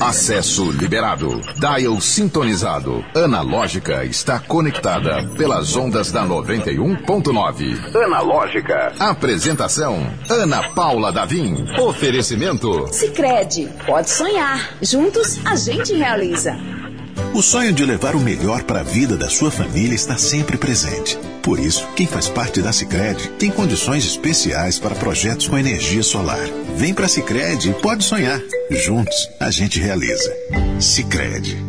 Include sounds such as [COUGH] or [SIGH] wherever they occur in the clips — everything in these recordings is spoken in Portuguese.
Acesso liberado. Dial sintonizado. Analógica está conectada pelas ondas da 91.9. Analógica. Apresentação: Ana Paula Davim. Oferecimento: Sicredi. Pode sonhar. Juntos a gente realiza. O sonho de levar o melhor para a vida da sua família está sempre presente. Por isso, quem faz parte da Sicredi tem condições especiais para projetos com energia solar. Vem para a Sicredi e pode sonhar. Juntos, a gente realiza. Sicredi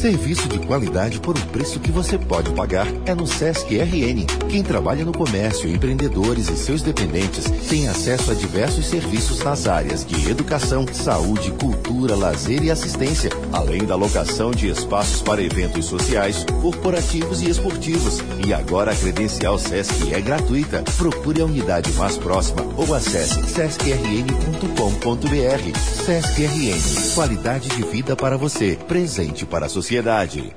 Serviço de qualidade por um preço que você pode pagar é no Sesc RN. Quem trabalha no comércio, empreendedores e seus dependentes tem acesso a diversos serviços nas áreas de educação, saúde, cultura, lazer e assistência, além da locação de espaços para eventos sociais, corporativos e esportivos. E agora a credencial Sesc é gratuita. Procure a unidade mais próxima ou acesse sescrn.com.br. Sesc RN, qualidade de vida para você, presente para a sociedade sociedade.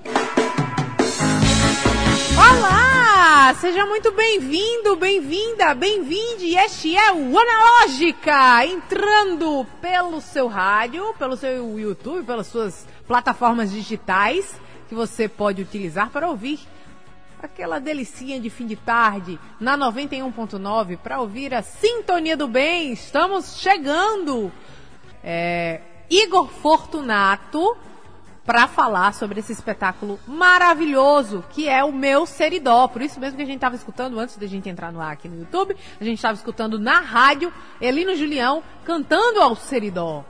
Olá! Seja muito bem-vindo, bem-vinda, bem-vinde. Este é o Analógica, entrando pelo seu rádio, pelo seu YouTube, pelas suas plataformas digitais que você pode utilizar para ouvir aquela delicinha de fim de tarde na 91.9 para ouvir a Sintonia do Bem. Estamos chegando. É, Igor Fortunato para falar sobre esse espetáculo maravilhoso que é o meu Seridó. Por isso mesmo que a gente estava escutando antes da gente entrar no ar aqui no YouTube, a gente estava escutando na rádio Elino Julião cantando ao Seridó.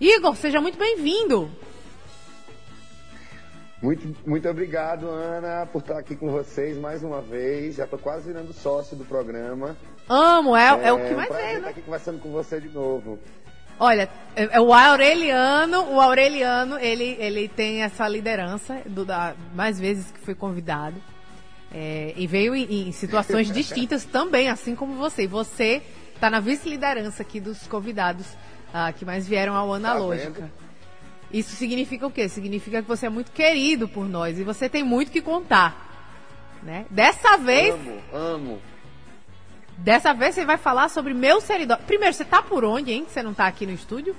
Igor, seja muito bem-vindo. Muito, muito obrigado, Ana, por estar aqui com vocês mais uma vez. Já estou quase virando sócio do programa. Amo, é, é, é o que mais é. Um é, né? estar aqui conversando com você de novo. Olha, é, é o Aureliano, o Aureliano, ele, ele tem essa liderança do, da, mais vezes que foi convidado. É, e veio em, em situações [LAUGHS] distintas também, assim como você. Você está na vice-liderança aqui dos convidados uh, que mais vieram ao Analógica. Tá Isso significa o quê? Significa que você é muito querido por nós e você tem muito que contar. Né? Dessa vez. Amo, amo. Dessa vez você vai falar sobre meu seridó. Primeiro, você tá por onde, hein? Você não tá aqui no estúdio?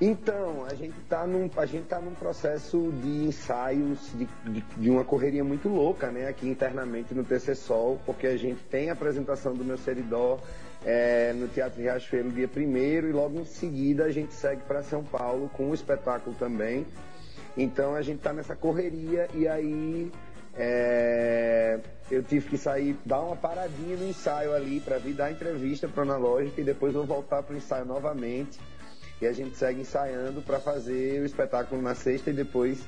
Então, a gente tá num, a gente tá num processo de ensaios de, de, de, uma correria muito louca, né? Aqui internamente no TC Sol, porque a gente tem a apresentação do meu seridó é, no Teatro Riachuelo dia 1 e logo em seguida a gente segue para São Paulo com o espetáculo também. Então a gente tá nessa correria e aí é, eu tive que sair, dar uma paradinha no ensaio ali para vir dar entrevista para Analógica e depois vou voltar para o ensaio novamente. E a gente segue ensaiando para fazer o espetáculo na sexta e depois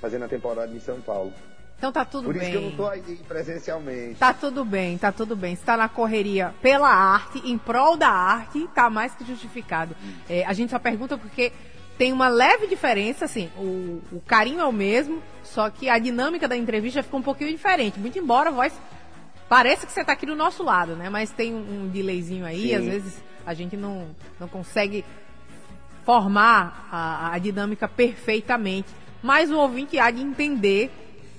fazer na temporada em São Paulo. Então tá tudo Por bem. Por isso que eu não tô aí presencialmente. Tá tudo bem, tá tudo bem. Está na correria pela arte, em prol da arte, tá mais que justificado. É, a gente só pergunta porque tem uma leve diferença, assim, o, o carinho é o mesmo, só que a dinâmica da entrevista ficou um pouquinho diferente. Muito embora a voz pareça que você está aqui do nosso lado, né? Mas tem um, um delayzinho aí, Sim. às vezes a gente não, não consegue formar a, a dinâmica perfeitamente. Mas o ouvinte há de entender.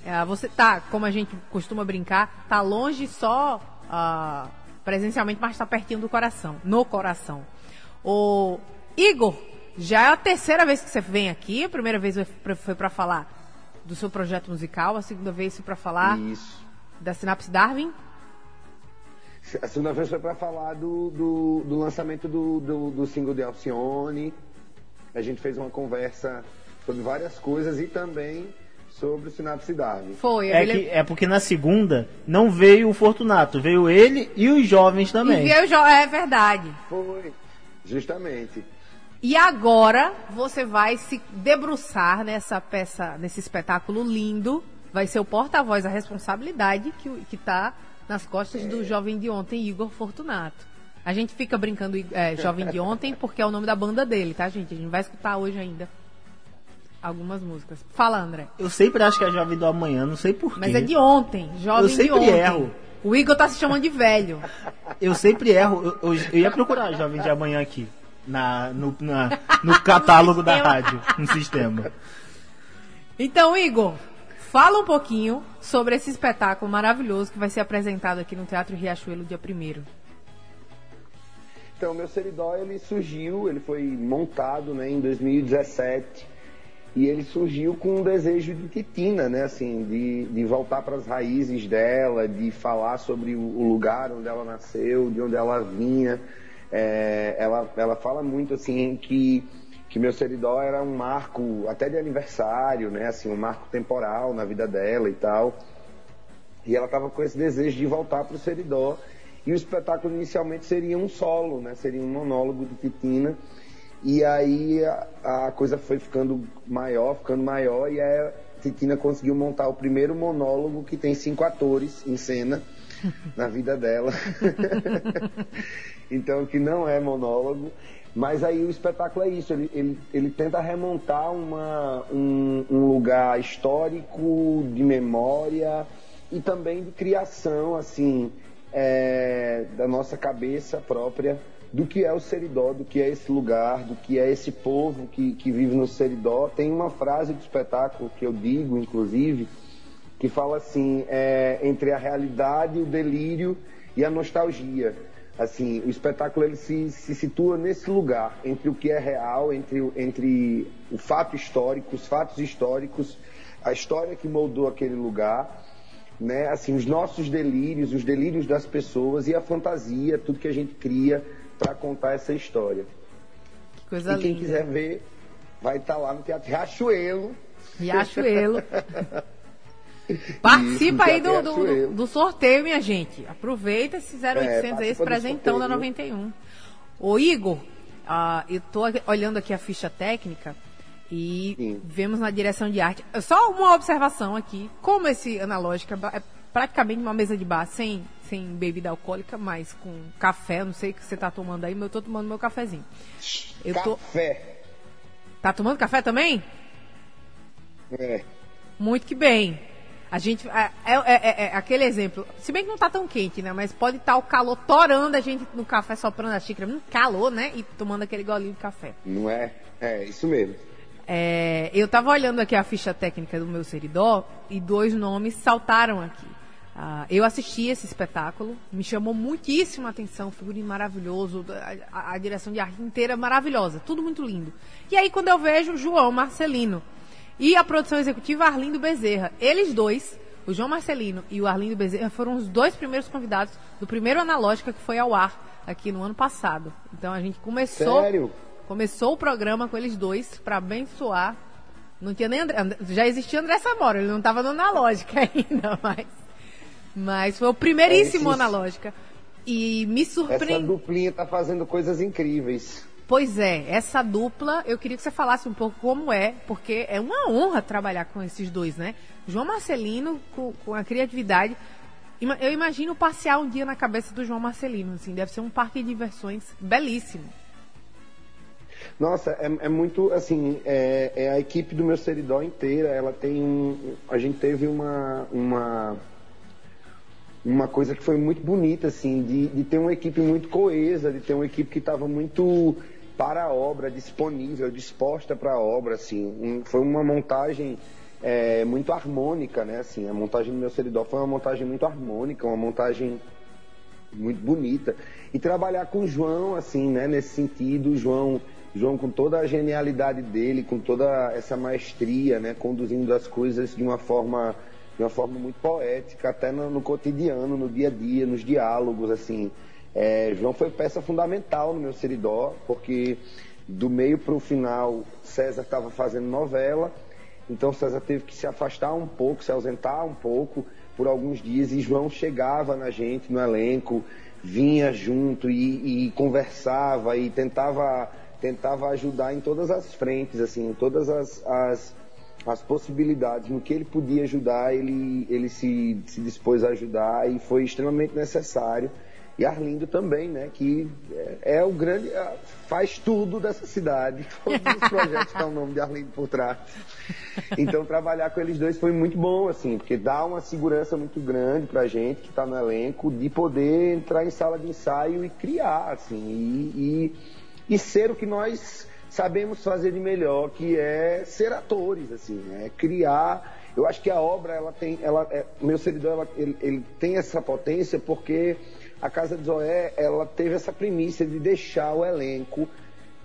É, você tá, como a gente costuma brincar, tá longe só uh, presencialmente, mas está pertinho do coração, no coração. O Igor, já é a terceira vez que você vem aqui. A primeira vez foi para falar do seu projeto musical, a segunda vez foi para falar Isso. da Sinapse Darwin. A segunda vez foi para falar do, do, do lançamento do, do, do, single de Alcione. A gente fez uma conversa sobre várias coisas e também sobre o Sinapse Darwin. Foi. É, que, é porque na segunda não veio o Fortunato, veio ele e os jovens também. E veio o jo é verdade. Foi, justamente. E agora você vai se debruçar nessa peça, nesse espetáculo lindo. Vai ser o porta-voz, a responsabilidade que está nas costas do jovem de ontem, Igor Fortunato. A gente fica brincando é, jovem de ontem porque é o nome da banda dele, tá, gente? A gente vai escutar hoje ainda algumas músicas. Fala, André. Eu sempre acho que é jovem do amanhã, não sei porquê. Mas é de ontem, jovem eu sempre de ontem. erro. O Igor tá se chamando de velho. Eu sempre erro. Eu, eu, eu ia procurar jovem de amanhã aqui na, no, na, no catálogo da rádio, no sistema. Então, Igor, fala um pouquinho sobre esse espetáculo maravilhoso que vai ser apresentado aqui no Teatro Riachuelo dia 1 Então, o meu Seridó, ele surgiu, ele foi montado né, em 2017 e ele surgiu com um desejo de Titina, né, assim, de, de voltar para as raízes dela, de falar sobre o, lugar onde ela nasceu, de onde ela vinha. É, ela, ela fala muito, assim, que, que meu Seridó era um marco até de aniversário, né, assim, um marco temporal na vida dela e tal. E ela estava com esse desejo de voltar para o Seridó. E o espetáculo inicialmente seria um solo, né? Seria um monólogo de Titina. E aí a, a coisa foi ficando maior, ficando maior, e a Titina conseguiu montar o primeiro monólogo que tem cinco atores em cena na vida dela. [LAUGHS] então, que não é monólogo. Mas aí o espetáculo é isso, ele, ele, ele tenta remontar uma, um, um lugar histórico, de memória e também de criação, assim, é, da nossa cabeça própria do que é o Seridó, do que é esse lugar, do que é esse povo que, que vive no Seridó. Tem uma frase do espetáculo que eu digo, inclusive, que fala assim, é, entre a realidade, o delírio e a nostalgia. Assim, o espetáculo ele se, se situa nesse lugar, entre o que é real, entre, entre o fato histórico, os fatos históricos, a história que moldou aquele lugar né? Assim, os nossos delírios, os delírios das pessoas e a fantasia, tudo que a gente cria para contar essa história. Que coisa e linda. quem quiser ver, vai estar tá lá no Teatro Riachuelo. Riachuelo. [LAUGHS] Participa aí do, do, do, sorteio, minha gente. Aproveita esse 0800 é, aí, esse presentão da 91. Ô Igor, uh, eu tô olhando aqui a ficha técnica. E Sim. vemos na direção de arte. Só uma observação aqui. Como esse analógica é praticamente uma mesa de bar sem, sem bebida alcoólica, mas com café. Não sei o que você está tomando aí, mas eu estou tomando meu cafezinho. Eu café. Tô... Tá tomando café também? É. Muito que bem. A gente. É, é, é, é, aquele exemplo. Se bem que não tá tão quente, né? Mas pode estar tá o calor torando a gente no café soprando a xícara. Um calor, né? E tomando aquele golinho de café. Não é? É, isso mesmo. É, eu estava olhando aqui a ficha técnica do meu Seridó e dois nomes saltaram aqui. Uh, eu assisti esse espetáculo, me chamou muitíssimo a atenção, figurino maravilhoso, a, a, direção de arte inteira maravilhosa, tudo muito lindo. E aí quando eu vejo João Marcelino e a produção executiva Arlindo Bezerra, eles dois, o João Marcelino e o Arlindo Bezerra, foram os dois primeiros convidados do primeiro Analógica que foi ao ar aqui no ano passado. Então a gente começou Sério? Começou o programa com eles dois para abençoar. Não tinha nem André, já existia André Samora, ele não estava no analógica [LAUGHS] ainda, mas mas foi o primeiríssimo é, analógica. E me surpreendeu. Essa duplinha tá fazendo coisas incríveis. Pois é, essa dupla, eu queria que você falasse um pouco como é, porque é uma honra trabalhar com esses dois, né? João Marcelino, com, com a criatividade. Eu imagino passear um dia na cabeça do João Marcelino, assim, deve ser um parque de diversões belíssimo. Nossa, é, é muito assim, é, é, a equipe do meu seridó inteira, ela tem um. A gente teve uma. uma uma coisa que foi muito bonita, assim, de, de ter uma equipe muito coesa, de ter uma equipe que estava muito para a obra, disponível, disposta para a obra, assim. Um, foi uma montagem é, muito harmônica, né, assim. A montagem do meu seridó foi uma montagem muito harmônica, uma montagem muito bonita. E trabalhar com o João, assim, né, nesse sentido, o João João, com toda a genialidade dele, com toda essa maestria, né, conduzindo as coisas de uma forma, de uma forma muito poética, até no, no cotidiano, no dia a dia, nos diálogos, assim. É, João foi peça fundamental no meu Seridó, porque do meio para o final, César estava fazendo novela, então César teve que se afastar um pouco, se ausentar um pouco por alguns dias, e João chegava na gente, no elenco, vinha junto e, e conversava e tentava tentava ajudar em todas as frentes, assim, em todas as, as, as possibilidades. No que ele podia ajudar, ele, ele se, se dispôs a ajudar e foi extremamente necessário. E Arlindo também, né, que é, é o grande, é, faz tudo dessa cidade. [LAUGHS] Todos os projetos têm o nome de Arlindo por trás. Então trabalhar com eles dois foi muito bom, assim, porque dá uma segurança muito grande pra gente que está no elenco de poder entrar em sala de ensaio e criar, assim, e, e e ser o que nós sabemos fazer de melhor, que é ser atores, assim, é criar. Eu acho que a obra, ela tem, ela, é, meu servidor, ela, ele, ele, tem essa potência porque a Casa de Zoé, ela teve essa premissa de deixar o elenco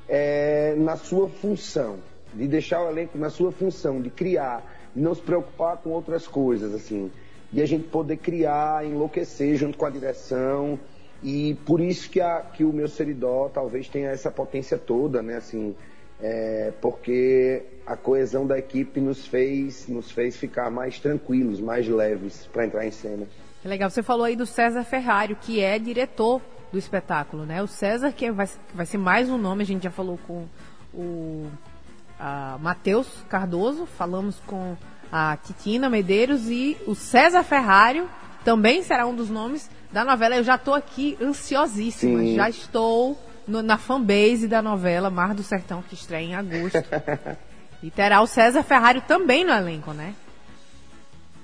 é, na sua função, de deixar o elenco na sua função, de criar, de não se preocupar com outras coisas, assim, de a gente poder criar, enlouquecer junto com a direção, e por isso que, a, que o meu Seridó talvez tenha essa potência toda, né, assim, é, porque a coesão da equipe nos fez, nos fez ficar mais tranquilos, mais leves para entrar em cena. É legal, você falou aí do César Ferrário, que é diretor do espetáculo, né? O César, que vai, vai ser mais um nome, a gente já falou com o Matheus Cardoso, falamos com a Titina Medeiros e o César Ferrário também será um dos nomes da novela. Eu já estou aqui ansiosíssima, Sim. já estou no, na fanbase da novela Mar do Sertão, que estreia em agosto. [LAUGHS] e terá o César Ferrari também no elenco, né?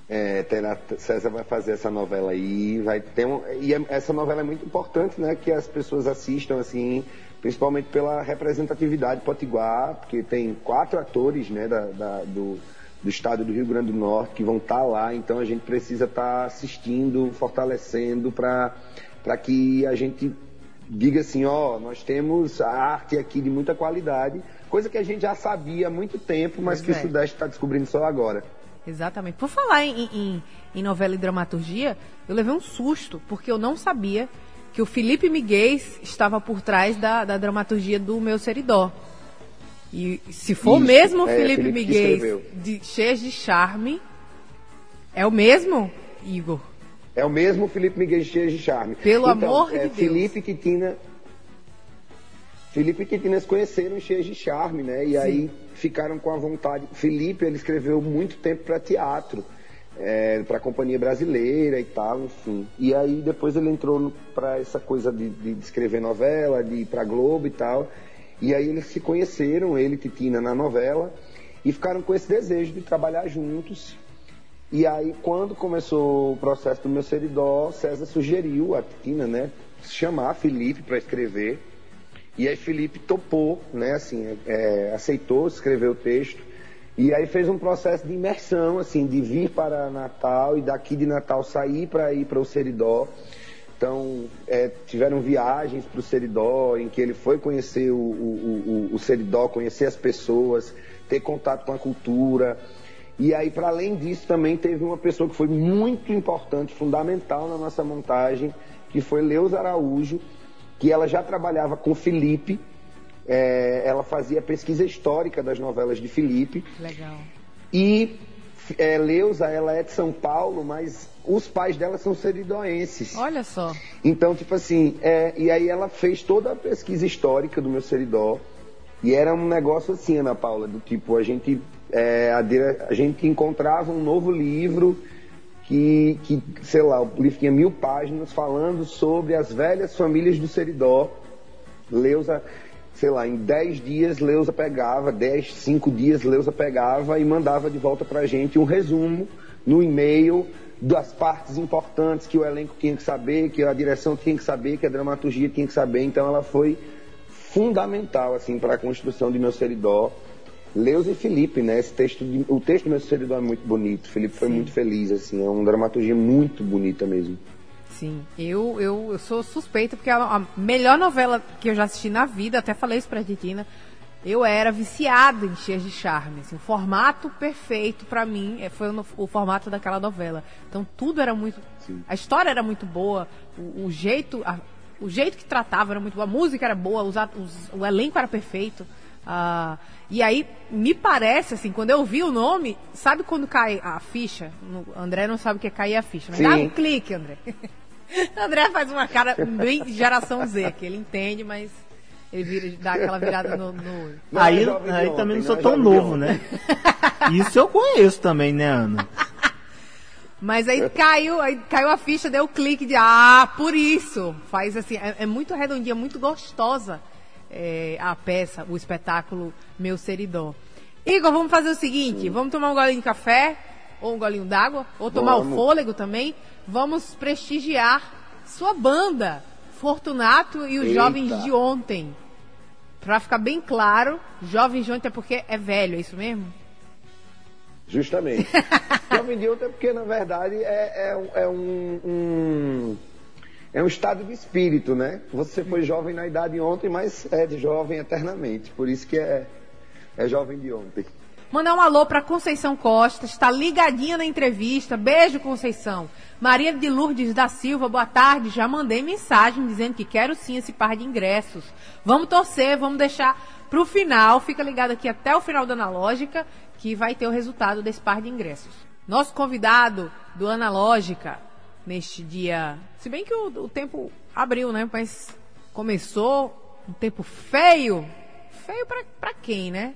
É, terá, César vai fazer essa novela aí, vai ter um, e é, essa novela é muito importante, né, que as pessoas assistam assim, principalmente pela representatividade potiguar, porque tem quatro atores, né, da, da do, do estado do Rio Grande do Norte que vão estar tá lá, então a gente precisa estar tá assistindo, fortalecendo para para que a gente diga assim, ó, nós temos a arte aqui de muita qualidade, coisa que a gente já sabia há muito tempo, mas pois que é. o Sudeste está descobrindo só agora. Exatamente. Por falar em, em, em, novela e dramaturgia, eu levei um susto, porque eu não sabia que o Felipe Miguel estava por trás da, da dramaturgia do Meu Seridó. E se for Isso, mesmo o é, Felipe, Felipe Miguel de Cheias de Charme, é o mesmo, Igor? É o mesmo Felipe Miguel Cheias de Charme. Pelo então, amor é, de Deus. Felipe e Tina. Felipe e Tina se conheceram em Cheias de Charme, né? E Sim. aí ficaram com a vontade. Felipe, ele escreveu muito tempo para teatro, é, para a companhia brasileira e tal, enfim. E aí depois ele entrou para essa coisa de, de, escrever novela, de ir para Globo e tal. E aí eles se conheceram, ele e Titina, na novela, e ficaram com esse desejo de trabalhar juntos. E aí, quando começou o processo do meu seridó, César sugeriu a Tina, né, chamar Felipe para escrever. E aí Felipe topou, né, assim, é, aceitou escrever o texto. E aí fez um processo de imersão, assim, de vir para Natal e daqui de Natal sair para ir para o Seridó. Então, é, tiveram viagens para o Seridó, em que ele foi conhecer o, o, o, o Seridó, conhecer as pessoas, ter contato com a cultura. E aí, para além disso, também teve uma pessoa que foi muito importante, fundamental na nossa montagem, que foi Leus Araújo, que ela já trabalhava com Felipe, é, ela fazia pesquisa histórica das novelas de Felipe. Legal. E é, Leusa, ela é de São Paulo, mas os pais dela são seridoenses. Olha só. Então, tipo assim, é, e aí ela fez toda a pesquisa histórica do meu seridó. E era um negócio assim, Ana Paula, do tipo, a gente, é, a, a, gente encontrava um novo livro que, que, sei lá, o livro tinha mil páginas falando sobre as velhas famílias do Seridó. Leusa, sei lá, em dez dias Leusa pegava, dez, cinco dias Leusa pegava e mandava de volta pra gente um resumo no e-mail das partes importantes que o elenco tinha que saber, que a direção tinha que saber, que a dramaturgia tinha que saber. Então ela foi fundamental assim para a construção de meu seridó. Leus e Felipe, né? Esse texto, de, o texto do meu seridó é muito bonito. Felipe foi Sim. muito feliz, assim, é uma dramaturgia muito bonita mesmo. Sim, eu, eu, eu sou suspeita porque a, a melhor novela que eu já assisti na vida, até falei isso pra Titina, eu era viciada em Cheias de Charme. Assim, o formato perfeito para mim é, foi no, o formato daquela novela. Então tudo era muito. Sim. A história era muito boa, o, o jeito. A, o jeito que tratava era muito boa, a música era boa, os, os, o elenco era perfeito. Uh, e aí, me parece, assim, quando eu vi o nome, sabe quando cai a ficha? No, André não sabe o que é cair a ficha, mas Sim. dá um clique, André. [LAUGHS] André faz uma cara bem geração Z, que ele entende, mas ele vira, dá aquela virada no, no Não, aí, aí também não sou tão novo, né? Isso eu conheço também, né, Ana? [LAUGHS] Mas aí caiu, aí caiu a ficha, deu o clique de ah, por isso. Faz assim, é, é muito redondinha, muito gostosa é, a peça, o espetáculo Meu Seridó. Igor, vamos fazer o seguinte, vamos tomar um golinho de café, ou um golinho d'água, ou tomar vamos. o fôlego também. Vamos prestigiar sua banda, Fortunato e os Eita. Jovens de Ontem. Pra ficar bem claro, jovem de ontem é porque é velho, é isso mesmo? Justamente. [LAUGHS] jovem de ontem é porque, na verdade, é, é, é um, um, é um estado de espírito, né? Você foi jovem na idade de ontem, mas é de jovem eternamente. Por isso que é, é jovem de ontem. Mandar um alô para Conceição Costa, está ligadinha na entrevista. Beijo, Conceição. Maria de Lourdes da Silva, boa tarde. Já mandei mensagem dizendo que quero sim esse par de ingressos. Vamos torcer, vamos deixar para o final. Fica ligado aqui até o final da Analógica, que vai ter o resultado desse par de ingressos. Nosso convidado do Analógica, neste dia. Se bem que o, o tempo abriu, né? Mas começou um tempo feio. Feio para quem, né?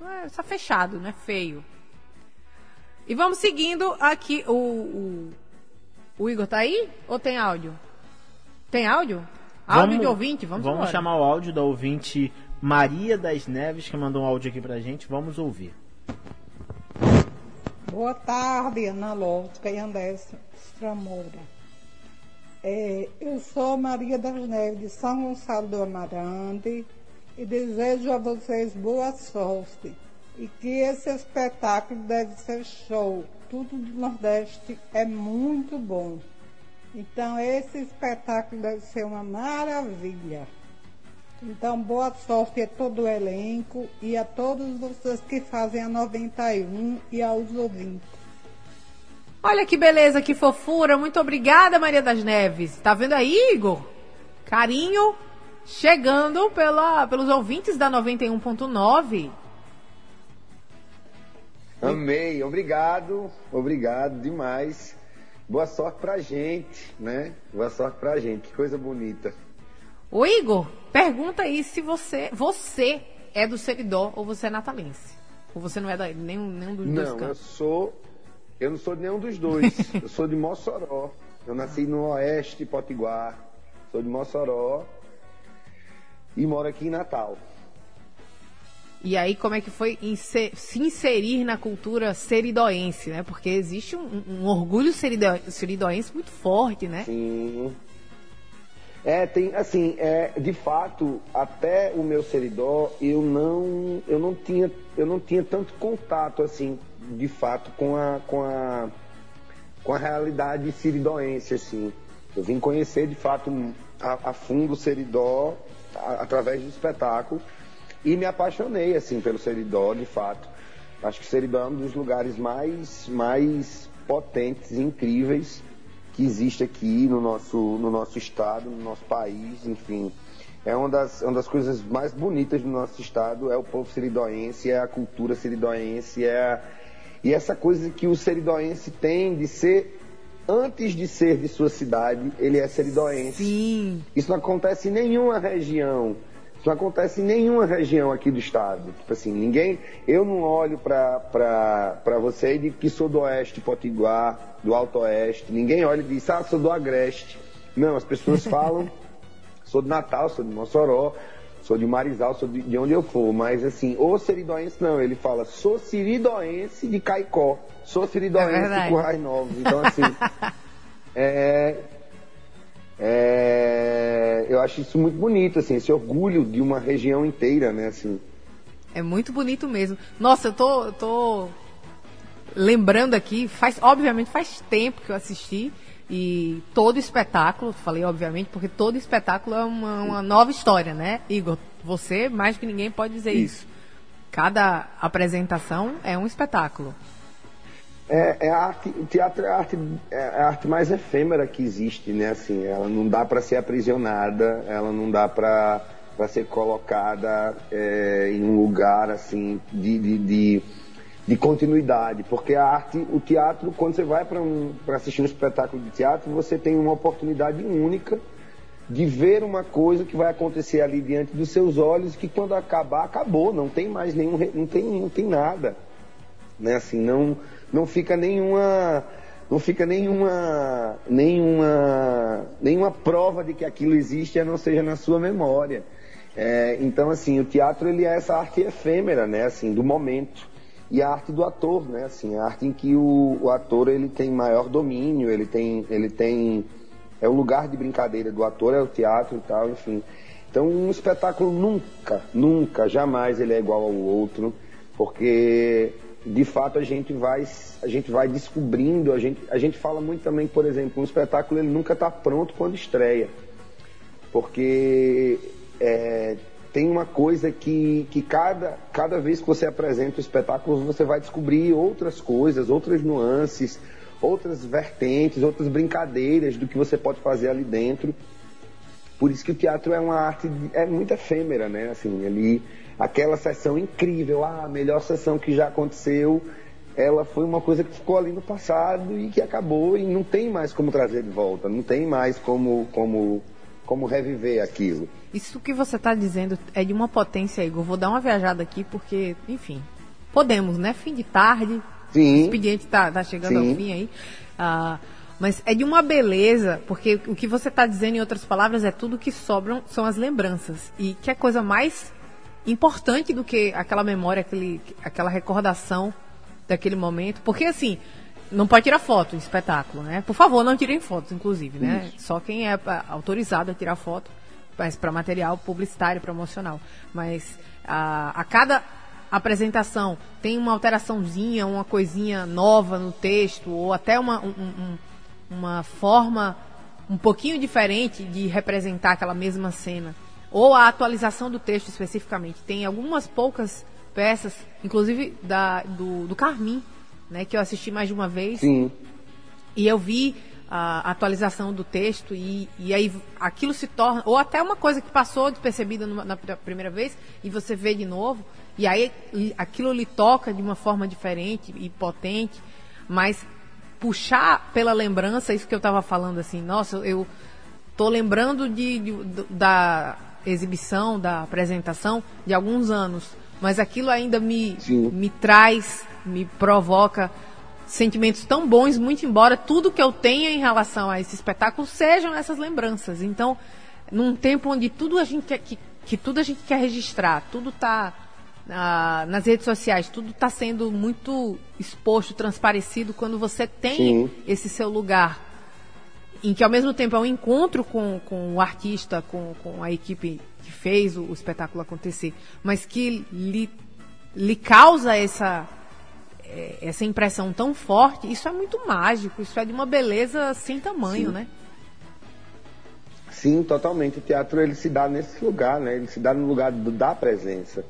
É, está fechado, né? Feio. E vamos seguindo aqui. O, o, o, Igor tá aí? Ou tem áudio? Tem áudio? Áudio vamos, de ouvinte? Vamos Vamos embora. chamar o áudio da ouvinte Maria das Neves, que mandou um áudio aqui pra gente. Vamos ouvir. Boa tarde, Ana Lógica e Andrés Moura. É, eu sou Maria das Neves de São Gonçalo do Amarante e desejo a vocês boa sorte e que esse espetáculo deve ser show. Tudo do Nordeste é muito bom. Então esse espetáculo deve ser uma maravilha. Então boa sorte a todo o elenco e a todos vocês que fazem a 91 e aos ouvintes. Olha que beleza, que fofura. Muito obrigada, Maria das Neves. Tá vendo aí, Igor? Carinho chegando pela, pelos ouvintes da 91.9. Amei, obrigado, obrigado demais. Boa sorte pra gente, né? Boa sorte pra gente, que coisa bonita. Ô Igor, pergunta aí se você, você é do Seridó ou você é natalense. Ou você não é da, nenhum, nenhum dos dois Não, eu sou. Eu não sou de nenhum dos dois. [LAUGHS] eu sou de Mossoró. Eu nasci no oeste Potiguar. Sou de Mossoró. E moro aqui em Natal. E aí, como é que foi inse- se inserir na cultura seridoense, né? Porque existe um, um orgulho serido- seridoense muito forte, né? Sim. É, tem, assim, é, de fato, até o meu seridó, eu não, eu não tinha, eu não tinha tanto contato, assim, de fato, com a, com a, com a realidade seridoense, assim. Eu vim conhecer, de fato, a, a fundo o seridó a- através do espetáculo e me apaixonei, assim, pelo seridó, de fato. Acho que o seridó é um dos lugares mais, mais potentes, incríveis que existe aqui no nosso, no nosso estado, no nosso país, enfim. É uma das, uma das coisas mais bonitas do nosso estado, é o povo seridoense, é a cultura seridoense, é a- e essa coisa que o seridoense tem de ser, antes de ser de sua cidade, ele é seridoense. Sim. Isso não acontece em nenhuma região. Isso não acontece em nenhuma região aqui do estado. Tipo assim, ninguém. Eu não olho para você e digo que sou do oeste potiguar, do alto oeste. Ninguém olha e diz, ah, sou do agreste. Não, as pessoas [LAUGHS] falam, sou de Natal, sou de Mossoró, sou de Marizal, sou de, de onde eu for. Mas assim, o seridoense não, ele fala, sou siridoense de Caicó, sou É siridoense verdade. de Currais Novos. Então assim. [LAUGHS] é, é, eu acho isso muito bonito, assim, esse orgulho de uma região inteira, né, assim. É muito bonito mesmo. Nossa, eu tô, eu tô lembrando aqui, faz, obviamente faz tempo que eu assisti e todo espetáculo, falei obviamente, porque todo espetáculo é uma, uma nova história, né? Igor, você mais que ninguém pode dizer isso. Cada apresentação é um espetáculo. É, é arte, o teatro é a arte, é a arte mais efêmera que existe, né, assim, ela não dá para ser aprisionada, ela não dá para ser colocada é, em um lugar assim de, de, de, de continuidade, porque a arte, o teatro, quando você vai para um, assistir um espetáculo de teatro, você tem uma oportunidade única de ver uma coisa que vai acontecer ali diante dos seus olhos, que quando acabar, acabou, não tem mais nenhum, não tem, não tem nada, né? Assim, não, não fica nenhuma, não fica nenhuma, nenhuma, nenhuma prova de que aquilo existe, a não seja na sua memória. É, então, assim, o teatro ele é essa arte efêmera, né? Assim, do momento e a arte do ator, né? Assim, a arte em que o, o ator ele tem maior domínio, ele tem, ele tem é o lugar de brincadeira do ator é o teatro e tal, enfim. Então, um espetáculo nunca, nunca, jamais ele é igual ao outro, porque de fato a gente vai a gente vai descobrindo a gente a gente fala muito também por exemplo um espetáculo ele nunca está pronto quando estreia. Porque é, tem uma coisa que, que cada, cada vez que você apresenta o espetáculo você vai descobrir outras coisas outras nuances outras vertentes outras brincadeiras do que você pode fazer ali dentro. Por isso que o teatro é uma arte é muito efêmera né? Assim ele aquela sessão incrível, ah, a melhor sessão que já aconteceu, ela foi uma coisa que ficou ali no passado e que acabou e não tem mais como trazer de volta, não tem mais como, como, como reviver aquilo. Isso que você está dizendo é de uma potência, Igor. Vou dar uma viajada aqui porque, enfim, podemos, né? Fim de tarde, Sim. o expediente está tá chegando Sim. ao fim aí. Ah, mas é de uma beleza, porque o que você está dizendo, em outras palavras, é tudo que sobram são as lembranças. E que é coisa mais importante do que aquela memória, aquele, aquela recordação daquele momento. Porque, assim, não pode tirar foto em espetáculo, né? Por favor, não tirem fotos, inclusive, né? Isso. Só quem é ah, autorizado a tirar foto, mas para material publicitário, promocional. Mas a, a cada apresentação tem uma alteraçãozinha, uma coisinha nova no texto, ou até uma, um- um- uma forma um pouquinho diferente de representar aquela mesma cena. Ou a atualização do texto especificamente. Tem algumas poucas peças, inclusive da, do, do Carmim, né, que eu assisti mais de uma vez. Sim. E eu vi a atualização do texto e, e aí aquilo se torna, ou até uma coisa que passou despercebida numa- na pr- primeira vez e você vê de novo, e aí aquilo lhe toca de uma forma diferente e potente, mas puxar pela lembrança, isso que eu estava falando assim, nossa, eu tô lembrando de, de- da exibição, da apresentação de alguns anos, mas aquilo ainda me, Sim. me traz, me provoca sentimentos tão bons, muito embora tudo que eu tenha em relação a esse espetáculo sejam essas lembranças. Então, num tempo onde tudo a gente quer, que, que tudo a gente quer registrar, tudo está nas redes sociais, tudo está sendo muito exposto, transparecido, quando você tem Sim. esse seu lugar em que ao mesmo tempo é um encontro com, com o artista, com, com a equipe que fez o, o espetáculo acontecer, mas que lhe, lhe causa essa, eh, essa impressão tão forte, isso é muito mágico, isso é de uma beleza sem tamanho, Sim. né? Sim, totalmente. O teatro ele se dá nesse lugar, né? Ele se dá no lugar do- da presença.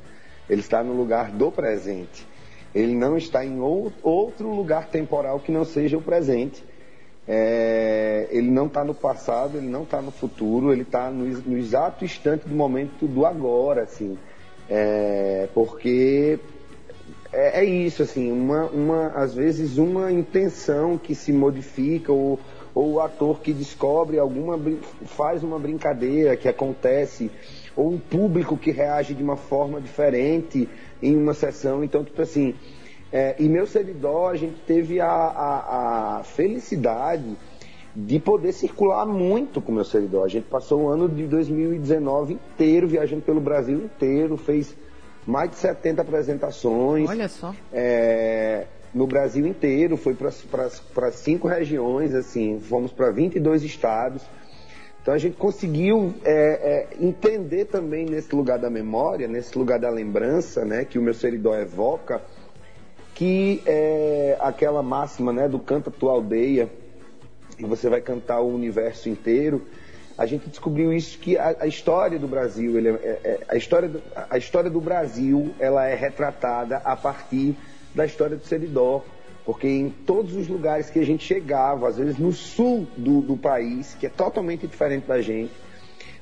Ele está no lugar do presente. Ele não está em ou- outro lugar temporal que não seja o presente. É, ele não está no passado, ele não está no futuro, ele está no, no exato instante do momento do agora, assim. É, porque é, é isso, assim, uma, uma, às vezes uma intenção que se modifica, ou, ou o ator que descobre alguma, faz uma brincadeira que acontece, ou um público que reage de uma forma diferente em uma sessão. Então, tipo assim, é, e meu servidor, a gente teve a, a, a felicidade de poder circular muito com meu servidor. A gente passou o ano de 2019 inteiro viajando pelo Brasil inteiro, fez mais de 70 apresentações. Olha só. É, no Brasil inteiro, foi para cinco regiões, assim, fomos para 22 estados. Então a gente conseguiu é, é, entender também nesse lugar da memória, nesse lugar da lembrança, né, que o meu seridó evoca, que é aquela máxima, né, do canta tua aldeia e você vai cantar o universo inteiro. A gente descobriu isso que a, a história do Brasil, ele é- é- é- a história do, a história do Brasil, ela é retratada a partir da história do Seridó, porque em todos os lugares que a gente chegava, às vezes no sul do, do país, que é totalmente diferente da gente,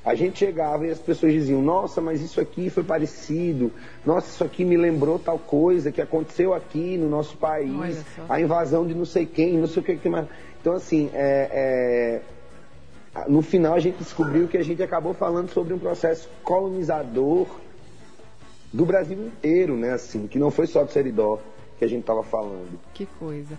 a gente chegava e as pessoas diziam: Nossa, mas isso aqui foi parecido. Nossa, isso aqui me lembrou tal coisa que aconteceu aqui no nosso país. A invasão de não sei quem, não sei o que que mais. Então, assim, é, é, no final a gente descobriu que a gente acabou falando sobre um processo colonizador do Brasil inteiro, né? Assim, que não foi só do Seridó que a gente estava falando. Que coisa.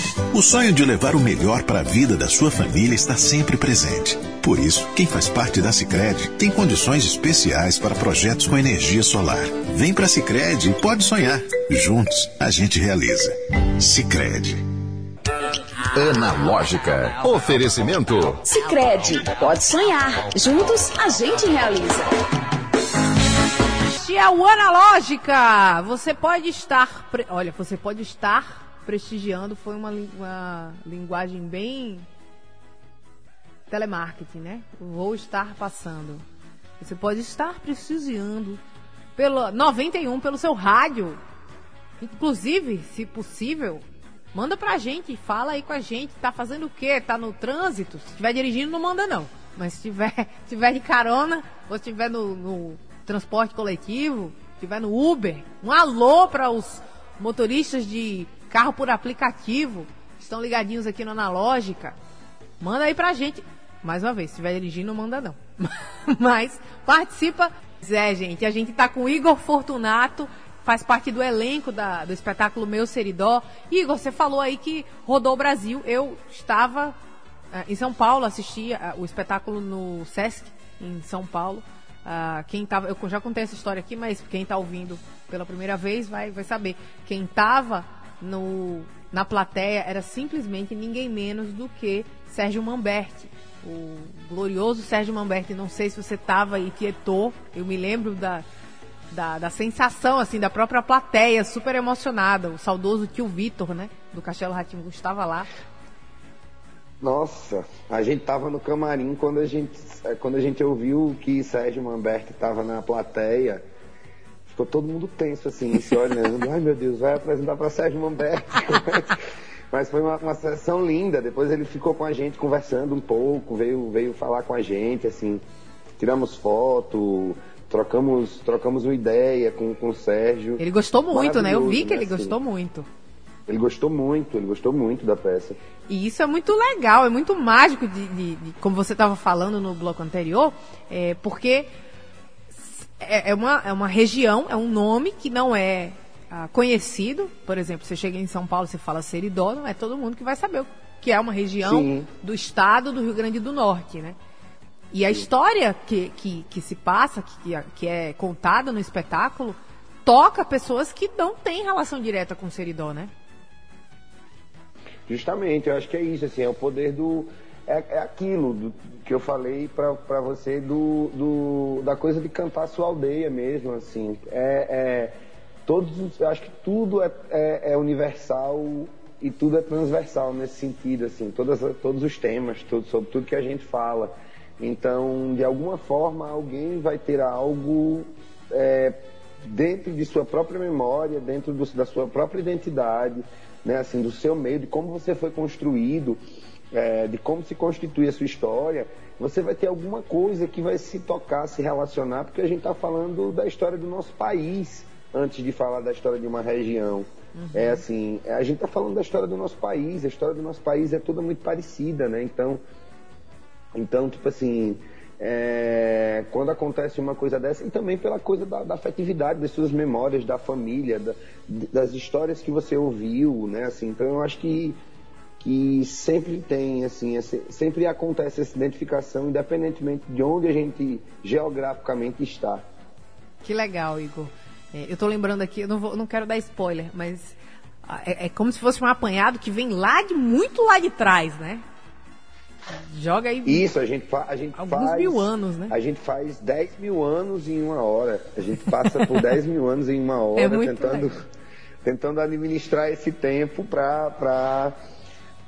O sonho de levar o melhor para a vida da sua família está sempre presente. Por isso, quem faz parte da Sicredi tem condições especiais para projetos com energia solar. Vem para a Sicredi e pode sonhar. Juntos, a gente realiza. Sicredi. Analógica. Oferecimento. Sicredi, pode sonhar. Juntos a gente realiza. Este é o Analógica. Você pode estar, pre- olha, você pode estar prestigiando. Foi uma, uma linguagem bem telemarketing, né? Vou estar passando. Você pode estar prestigiando pelo 91 pelo seu rádio. Inclusive, se possível, manda pra gente, fala aí com a gente. Tá fazendo o quê? Tá no trânsito? Se estiver dirigindo, não manda não. Mas se tiver, [LAUGHS] tiver de carona, ou se estiver no, no transporte coletivo, estiver no Uber, um alô para os motoristas de carro por aplicativo, estão ligadinhos aqui no Analógica. Manda aí pra gente. Mais uma vez, se estiver dirigindo, não manda não. [LAUGHS] Mas participa. É, gente, a gente tá com Igor Fortunato, faz parte do elenco da- do espetáculo Meu Seridó. Igor, você falou aí que rodou o Brasil. Eu estava eh, em São Paulo, assisti ah, o espetáculo no Sesc, em São Paulo. Ah, quem tava, eu já contei essa história aqui, mas quem está ouvindo pela primeira vez vai, vai saber. Quem estava no, na plateia era simplesmente ninguém menos do que Sérgio Mamberti. O glorioso Sérgio Mamberti. Não sei se você estava e tietou. Eu me lembro da, da, da sensação, assim, da própria plateia, super emocionada. O saudoso tio Vitor, né? Do Castelo Ratimbu estava lá. Nossa, a gente tava no camarim quando a gente, quando a gente ouviu que Sérgio Mamberti tava na plateia. Ficou todo mundo tenso assim, se olhando. Ai meu Deus, vai apresentar para Sérgio Mamberti. [LAUGHS] Mas foi uma, uma sessão linda. Depois ele ficou com a gente conversando um pouco, veio, veio falar com a gente, assim. Tiramos foto, trocamos, trocamos uma ideia com, com o Sérgio. Ele gostou muito, né? Eu vi que ele né, assim. gostou muito. Ele gostou muito, ele gostou muito da peça. E isso é muito legal, é muito mágico, de, de- de- como você estava falando no bloco anterior, é, porque é, é uma, é uma região, é um nome que não é ah, conhecido. Por exemplo, você chega em São Paulo, você fala Seridó, não é todo mundo que vai saber o que é uma região Sim. do estado do Rio Grande do Norte, né? E a história que, que, que se passa, que, que é contada no espetáculo, toca pessoas que não têm relação direta com Seridó, né? Justamente, eu acho que é isso, assim, é o poder do. É, é aquilo do- que eu falei pra você do, do- da coisa de cantar sua aldeia mesmo, assim. É, é- todos, os- eu acho que tudo é, é, é universal e tudo é transversal nesse sentido, assim, todas, todos os temas, tudo, sobre tudo que a gente fala. Então, de alguma forma, alguém vai ter algo é, dentro de sua própria memória, dentro do- da sua própria identidade, né, assim, do seu meio, de como você foi construído, é, de como se constitui a sua história, você vai ter alguma coisa que vai se tocar, se relacionar, porque a gente está falando da história do nosso país, antes de falar da história de uma região. É assim, a gente está falando da história do nosso país, a história do nosso país é toda muito parecida, né? Então, então, tipo assim, é, quando acontece uma coisa dessa, e também pela coisa da, da afetividade, das suas memórias, da família, da- das histórias que você ouviu, né? Assim, então eu acho que, que sempre tem, assim, sempre acontece essa identificação, independentemente de onde a gente geograficamente está. Que legal, Igor. É, eu tô lembrando aqui, eu não, vou- não quero dar spoiler, mas ah, é, é como se fosse um apanhado que vem lá de muito lá de trás, né? Joga aí. Isso, a gente, fa a gente Alguns faz. mil anos, né? A gente faz 10 mil anos em uma hora. A gente passa por [LAUGHS] 10 mil anos em uma hora É tentando, legal. [LAUGHS] tentando administrar esse tempo para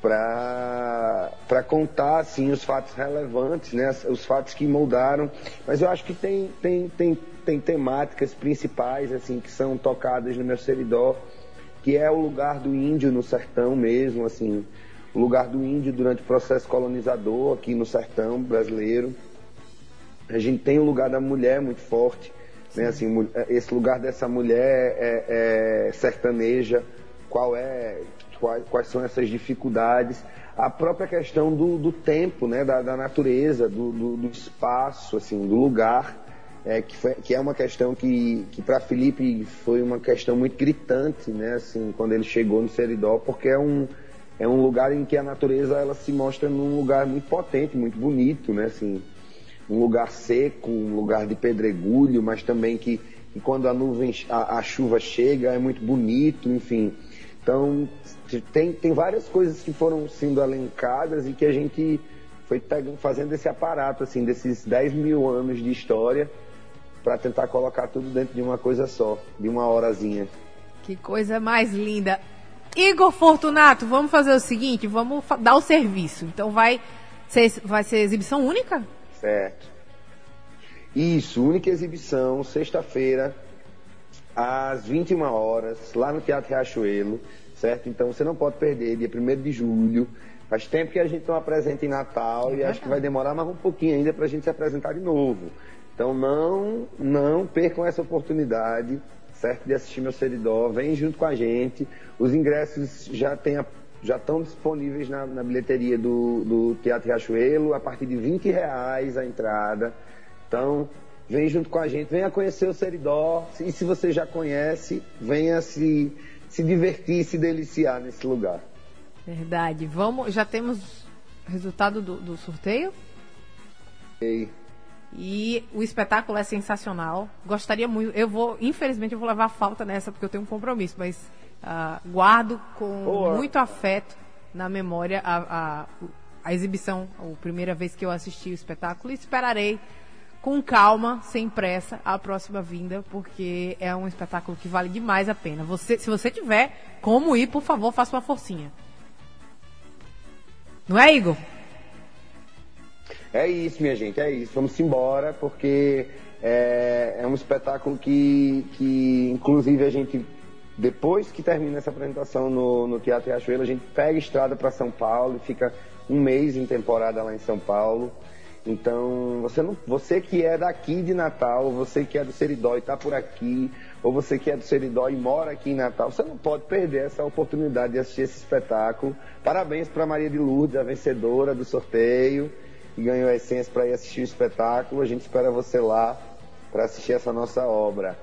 para contar assim os fatos relevantes, né, os fatos que moldaram. Mas eu acho que tem tem, tem, tem temáticas principais assim que são tocadas no meu seridó, que é o lugar do índio no sertão mesmo, assim, o lugar do índio durante o processo colonizador aqui no sertão brasileiro. A gente tem o lugar da mulher muito forte, né? Assim, esse lugar dessa mulher é, é sertaneja, qual é, quais, quais são essas dificuldades, a própria questão do, do tempo, né? Da, da natureza, do, do, do espaço, assim, do lugar, é, que, foi, que é uma questão que, que para Felipe foi uma questão muito gritante, né? Assim, quando ele chegou no Seridó, porque é um é um lugar em que a natureza ela se mostra num lugar muito potente, muito bonito, né? Assim, um lugar seco, um lugar de pedregulho, mas também que, que quando a nuvem, a, a, chuva chega é muito bonito, enfim. Então tem, tem várias coisas que foram sendo elencadas e que a gente foi fazendo esse aparato assim desses 10 mil anos de história para tentar colocar tudo dentro de uma coisa só, de uma horazinha. Que coisa mais linda. Igor Fortunato, vamos fazer o seguinte, vamos dar o serviço. Então vai ser, vai ser exibição única? Certo. Isso, única exibição, sexta-feira, às 21 horas, lá no Teatro Riachuelo, certo? Então você não pode perder, dia 1 de julho. Faz tempo que a gente não apresenta em Natal é e acho que vai demorar mais um pouquinho ainda para a gente se apresentar de novo. Então não, não percam essa oportunidade, certo? De assistir meu Seridó. Vem junto com a gente. Os ingressos já tem a já estão disponíveis na, na bilheteria do, do, Teatro Riachuelo, a partir de 20 reais a entrada. Então, vem junto com a gente, venha conhecer o Seridó. E se você já conhece, venha se, se divertir, se deliciar nesse lugar. Verdade. Vamos, já temos resultado do, do sorteio? Ei. E o espetáculo é sensacional. Gostaria muito. Eu vou, infelizmente, eu vou levar falta nessa porque eu tenho um compromisso, mas uh, guardo com Boa. muito afeto na memória a, a, a exibição, a primeira vez que eu assisti o espetáculo e esperarei com calma, sem pressa, a próxima vinda, porque é um espetáculo que vale demais a pena. Você, se você tiver como ir, por favor, faça uma forcinha. Não é, Igor? É isso, minha gente, é isso. Vamos embora, porque é, é um espetáculo que, que, inclusive, a gente depois que termina essa apresentação no, no Teatro Riachuelo, a gente pega estrada para São Paulo e fica um mês em temporada lá em São Paulo. Então, você, não, você que é daqui de Natal, você que é do Seridó e está por aqui, ou você que é do Seridó e mora aqui em Natal, você não pode perder essa oportunidade de assistir esse espetáculo. Parabéns para Maria de Lourdes, a vencedora do sorteio, que ganhou a essência para ir assistir o espetáculo. A gente espera você lá para assistir essa nossa obra.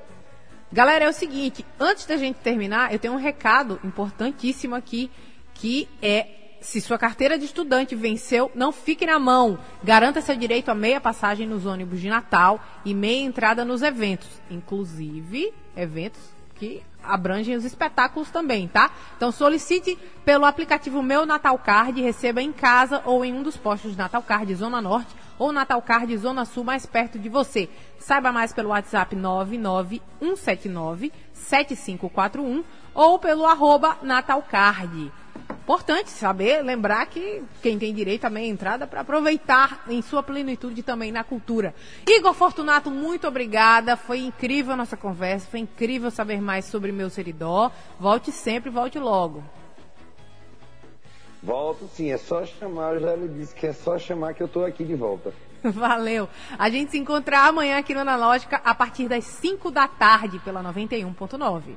Galera, é o seguinte, antes da gente terminar, eu tenho um recado importantíssimo aqui, que é se sua carteira de estudante venceu, não fique na mão. Garanta seu direito a meia passagem nos ônibus de Natal e meia entrada nos eventos, inclusive eventos que abrangem os espetáculos também, tá? Então solicite pelo aplicativo Meu Natal Card receba em casa ou em um dos postos de Natal Card Zona Norte ou Natal Card Zona Sul mais perto de você. Saiba mais pelo WhatsApp 99179 7541 ou pelo arroba Natalcard. Importante saber, lembrar que quem tem direito também à entrada para aproveitar em sua plenitude também na cultura. Igor Fortunato, muito obrigada. Foi incrível a nossa conversa, foi incrível saber mais sobre meu seridó. Volte sempre, volte logo. Volto sim, é só chamar, eu já lhe disse que é só chamar que eu estou aqui de volta. [LAUGHS] Valeu. A gente se encontra amanhã aqui no Analógica a partir das 5 da tarde pela 91.9.